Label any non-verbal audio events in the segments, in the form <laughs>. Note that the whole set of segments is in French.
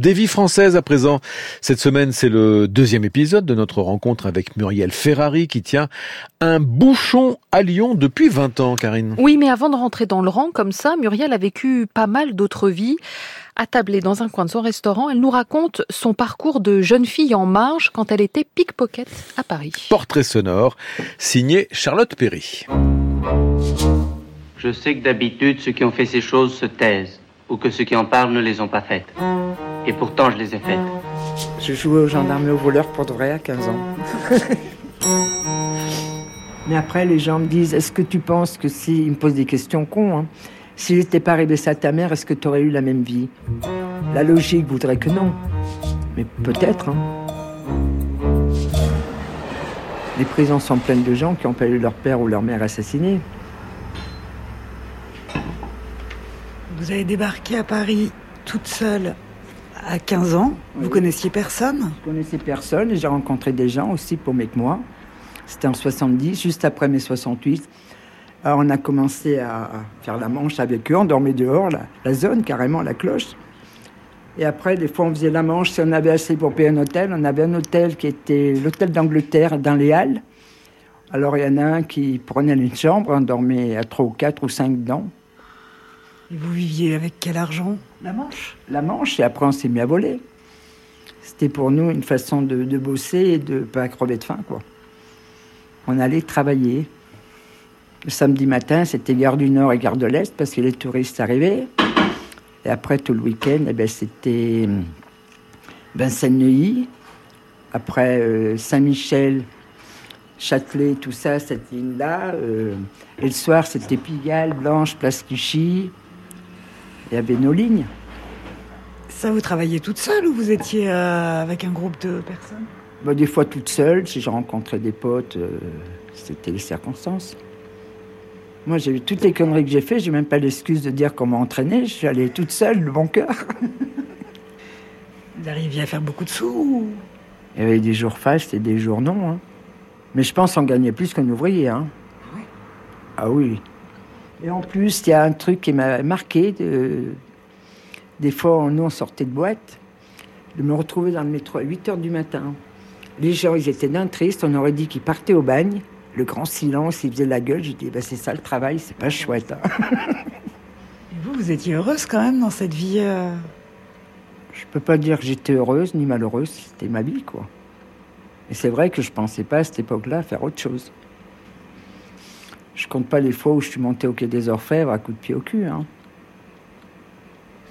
Des vies françaises à présent. Cette semaine, c'est le deuxième épisode de notre rencontre avec Muriel Ferrari qui tient un bouchon à Lyon depuis 20 ans, Karine. Oui, mais avant de rentrer dans le rang comme ça, Muriel a vécu pas mal d'autres vies. Attablée dans un coin de son restaurant, elle nous raconte son parcours de jeune fille en marge quand elle était pickpocket à Paris. Portrait sonore, signé Charlotte Perry. Je sais que d'habitude, ceux qui ont fait ces choses se taisent, ou que ceux qui en parlent ne les ont pas faites. Et pourtant, je les ai faites. Je jouais aux gendarmes et aux voleurs pour de vrai à 15 ans. <laughs> Mais après, les gens me disent Est-ce que tu penses que si. Ils me posent des questions cons. Hein. S'il n'était pas arrivé ça à ta mère, est-ce que tu aurais eu la même vie? La logique voudrait que non. Mais peut-être. Hein. Les prisons sont pleines de gens qui ont pas eu leur père ou leur mère assassinés. Vous avez débarqué à Paris toute seule à 15 ans. Vous connaissiez personne? Je connaissais personne et j'ai rencontré des gens aussi pour que moi. C'était en 70, juste après mai 68. Alors on a commencé à faire la manche avec eux, on dormait dehors, la, zone carrément, la cloche. Et après, des fois, on faisait la manche. Si on avait assez pour payer un hôtel, on avait un hôtel qui était l'hôtel d'Angleterre dans les Halles. Alors il y en a un qui prenait une chambre, on dormait à trois ou quatre ou cinq dedans. Et vous viviez avec quel argent? La manche La manche, et après on s'est mis à voler. C'était pour nous une façon de, bosser et de pas crever de faim, quoi. On allait travailler. Le samedi matin, c'était gare du Nord et gare de l'Est parce que les touristes arrivaient. Et après, tout le week-end, eh ben, c'était Vincennes-Neuilly. Après euh, Saint-Michel, Châtelet, tout ça, cette ligne-là. Euh, et le soir, c'était Pigalle, Blanche, Place Clichy. Il y avait nos lignes. Ça, vous travailliez toute seule ou vous étiez euh, avec un groupe de personnes? Bah, Des fois toute seule. Si je rencontrais des potes, euh, c'était les circonstances. Moi, j'ai vu toutes les conneries que j'ai fait. J'ai même pas l'excuse de dire comment entraîner. Je suis allée toute seule, de bon cœur. <laughs> vous arriviez à faire beaucoup de sous Il y avait des jours fastes et des jours non. Hein. Mais je pense en gagner plus qu'un ouvrier. Hein. Ah oui. Et en plus, il y a un truc qui m'a marqué. Des fois, nous, on sortait de boîte. De me retrouver dans le métro à 8 h du matin. Les gens, ils étaient d'un triste. On aurait dit qu'ils partaient au bagne. Le grand silence, ils faisaient la gueule. Je dis, bah, c'est ça le travail, c'est pas chouette. Hein. <laughs> Et vous, vous étiez heureuse quand même dans cette vie euh... Je peux pas dire que j'étais heureuse ni malheureuse. C'était ma vie, quoi. Et c'est vrai que je pensais pas à cette époque-là faire autre chose. Je compte pas les fois où je suis monté au quai des Orfèvres à coup de pied au cul. Hein.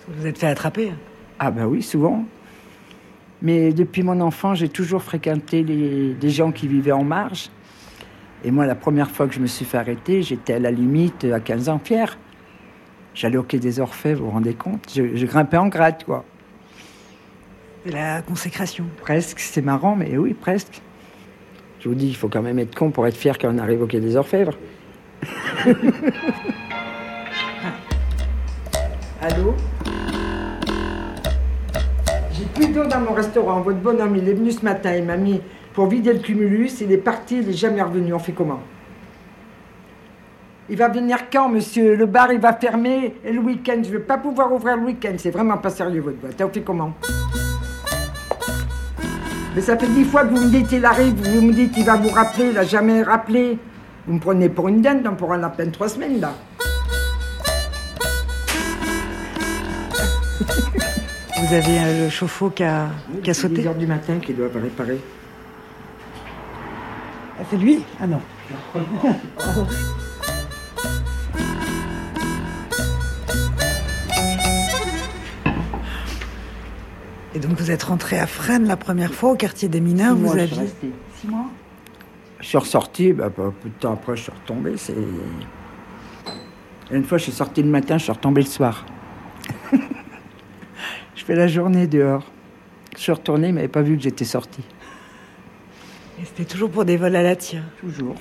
Vous vous êtes fait attraper hein. Ah ben oui, souvent. Mais depuis mon enfant, j'ai toujours fréquenté les, des gens qui vivaient en marge. Et moi, la première fois que je me suis fait arrêter, j'étais à la limite à 15 ans fier. J'allais au quai des Orfèvres, vous vous rendez compte? Je, grimpais en grade, quoi. La consécration? Presque, c'est marrant, mais oui, presque. Je vous dis, il faut quand même être con pour être fier quand on arrive au quai des Orfèvres. Allô J'ai plus d'eau dans mon restaurant. Votre bonhomme, il est venu ce matin. Il m'a mis pour vider le cumulus. Il est parti, il n'est jamais revenu. On fait comment Il va venir quand, monsieur Le bar, il va fermer. Et le week-end, je ne vais pas pouvoir ouvrir le week-end. C'est vraiment pas sérieux, votre boîte. On fait comment Mais ça fait dix fois que vous me dites il arrive, vous me dites il va vous rappeler, il n'a jamais rappelé. Vous me prenez pour une dinde, on pourra à peine trois semaines là. <laughs> Vous avez euh, le chauffe-eau qui a, qui a sauté 10 heures du matin qu'il doit réparer. Ah, c'est lui? Ah non. <laughs> Et donc vous êtes rentré à Fresnes la première fois au quartier des mineurs, vous aviez... Six mois? Je suis ressorti, bah, peu de temps après, je suis retombé. Une fois, je suis sorti le matin, je suis retombé le soir. <laughs> je fais la journée dehors. Je suis retourné, il m'avait pas vu que j'étais sorti. Et c'était toujours pour des vols à la tire Toujours.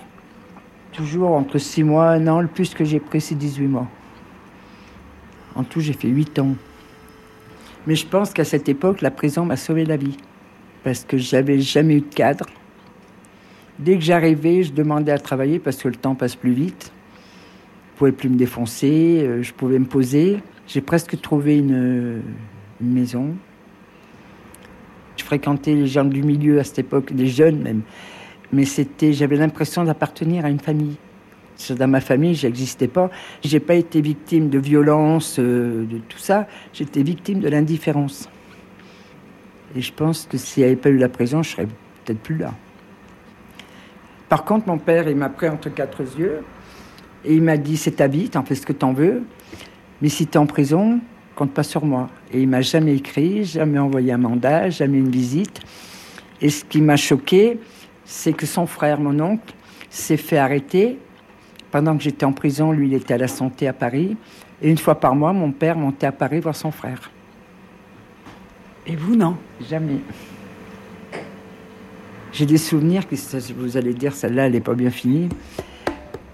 Toujours entre 6 mois, un an. Le plus que j'ai pris, c'est 18 mois. En tout, j'ai fait 8 ans. Mais je pense qu'à cette époque, la prison m'a sauvé la vie. Parce que j'avais jamais eu de cadre. Dès que j'arrivais, je demandais à travailler parce que le temps passe plus vite. Je pouvais plus me défoncer, euh, je pouvais me poser. J'ai presque trouvé une, maison. fréquentais les gens du milieu à cette époque, des jeunes même. Mais c'était, j'avais l'impression d'appartenir à une famille. Dans ma famille, j'existais pas. J'ai pas été victime de violence, euh, de tout ça. J'étais victime de l'indifférence. Et je pense que s'il n'y avait pas eu la prison, je serais peut-être plus là. Par contre, mon père, il m'a pris entre quatre yeux et il m'a dit c'est ta vie, t'en fais ce que t'en veux, mais si t'es en prison, compte pas sur moi. Et il m'a jamais écrit, jamais envoyé un mandat, jamais une visite. Et ce qui m'a choqué, c'est que son frère, mon oncle, s'est fait arrêter pendant que j'étais en prison. Lui, il était à la santé à Paris. Et une fois par mois, mon père montait à Paris voir son frère. Et vous, non? Jamais. J'ai des souvenirs que vous allez dire, celle-là, elle n'est pas bien finie.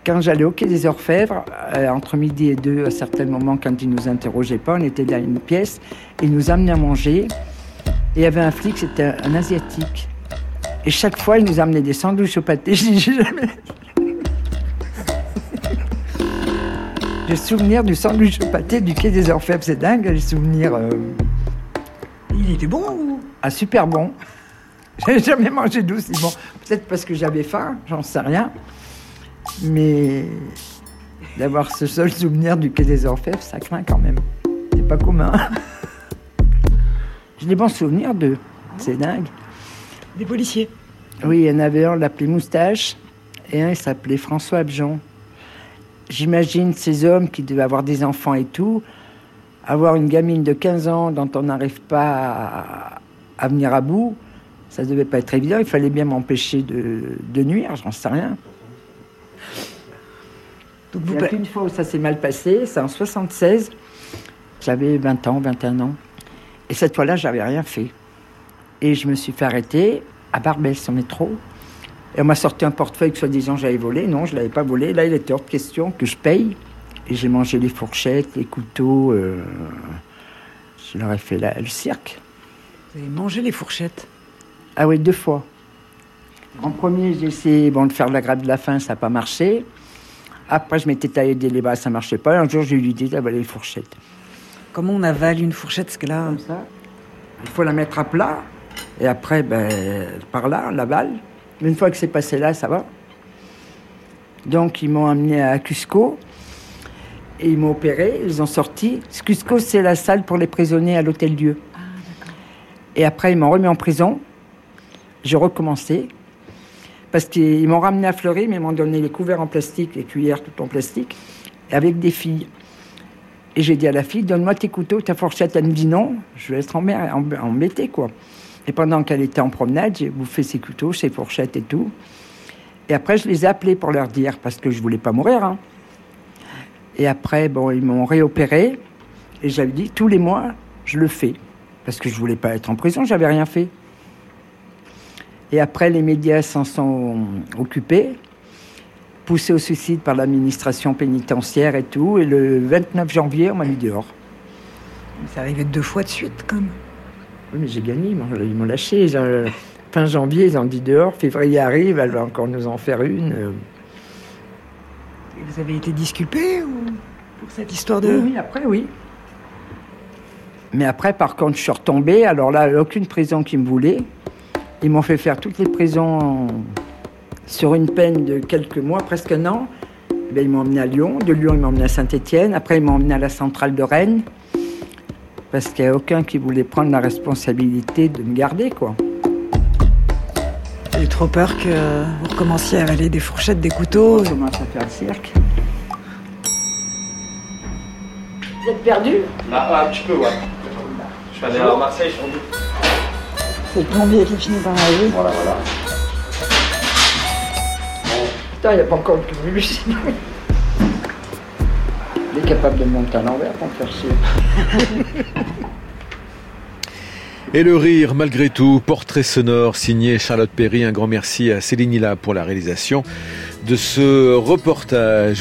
Quand j'allais au Quai des Orfèvres, euh, entre midi et deux, à certains moments, quand ils nous interrogeaient pas, on était dans une pièce, ils nous amenaient à manger. Et il y avait un flic, c'était un, Asiatique. Et chaque fois, il nous amenait des sandwichs au pâté. <laughs> Je jamais. J'ai souvenir du sandwich au pâté du Quai des Orfèvres, c'est dingue, les souvenirs. Euh. Il était bon ou? Ah, super bon. <laughs> J'avais jamais mangé bon. Peut-être parce que j'avais faim, j'en sais rien. Mais d'avoir ce seul souvenir du Quai des Orfèvres, ça craint quand même. C'est pas commun. <laughs> J'ai des bons souvenirs d'eux. C'est dingue. Des policiers Oui, il y en avait un, l'appelait Moustache, et un, il s'appelait François Abjon. J'imagine ces hommes qui devaient avoir des enfants et tout, avoir une gamine de 15 ans dont on n'arrive pas à, venir à bout, ça devait pas être évident. Il fallait bien m'empêcher de, de nuire, j'en sais rien. Donc Il y a qu'une fois où ça s'est mal passé, c'est en 76. J'avais 20 ans, 21 ans. Et cette fois-là, j'avais rien fait. Et je me suis fait arrêter à Barbès, au métro. Et on m'a sorti un portefeuille que soi-disant j'avais volé. Non, je ne l'avais pas volé. Là, il était hors de question que je paye. Et j'ai mangé les fourchettes, les couteaux. Euh, je leur ai fait le cirque. Vous avez mangé les fourchettes? Ah oui, deux fois. En premier, j'ai essayé bon, de faire la grève de la faim, ça n'a pas marché. Après, je m'étais taillé des bras, ça marchait pas. Un jour, j'ai eu l'idée d'avaler une fourchette. Comment on avale une fourchette ce que là Comme ça. Il faut la mettre à plat. Et après, ben, par là, on l'avale. Une fois que c'est passé là, ça va. Donc, ils m'ont amené à Cusco. Et ils m'ont opéré. Ils ont sorti. Cusco, c'est la salle pour les prisonniers à l'Hôtel Dieu. Ah, et après, ils m'ont remis en prison. J'ai recommencé. Parce qu'ils m'ont ramené à Fleury, mais ils m'ont donné les couverts en plastique, les cuillères tout en plastique, avec des filles. Et j'ai dit à la fille, donne-moi tes couteaux, ta fourchette. Elle me dit non, je vais être embêtée, quoi. Et pendant qu'elle était en promenade, j'ai bouffé ses couteaux, ses fourchettes et tout. Et après, je les ai appelés pour leur dire, parce que je voulais pas mourir. Hein. Et après, bon, ils m'ont réopéré. Et j'avais dit, tous les mois, je le fais. Parce que je voulais pas être en prison, j'avais rien fait. Et après, les médias s'en sont occupés, poussés au suicide par l'administration pénitentiaire et tout. Et le 29 janvier, on m'a mis dehors. Ça arrivait deux fois de suite, comme. Oui, mais j'ai gagné, ils m'ont lâché. Fin janvier, ils ont dit dehors. Février arrive, elle va encore nous en faire une. Et vous avez été disculpé ou pour cette histoire de. Oui, après, oui. Mais après, par contre, je suis retombé. Alors là, aucune prison qui me voulait. Ils m'ont fait faire toutes les prisons sur une peine de quelques mois, presque un an. Eh ils m'ont emmené à Lyon. De Lyon, ils m'ont emmené à Saint-Étienne. Après, ils m'ont emmené à la centrale de Rennes. Parce qu'il n'y a aucun qui voulait prendre la responsabilité de me garder, quoi. J'ai trop peur que vous recommenciez à avaler des fourchettes, des couteaux. Je commence à faire le cirque. Vous êtes perdu? Bah, un petit peu, ouais. Je suis allé à Marseille, je suis c'est le plombier qui finit par arriver. Voilà, voilà. Putain, il n'y a pas encore le plus Il est capable de monter à l'envers pour me faire chier. <laughs> Et le rire, malgré tout, portrait sonore signé Charlotte Perry. Un grand merci à Céline Hilla pour la réalisation de ce reportage.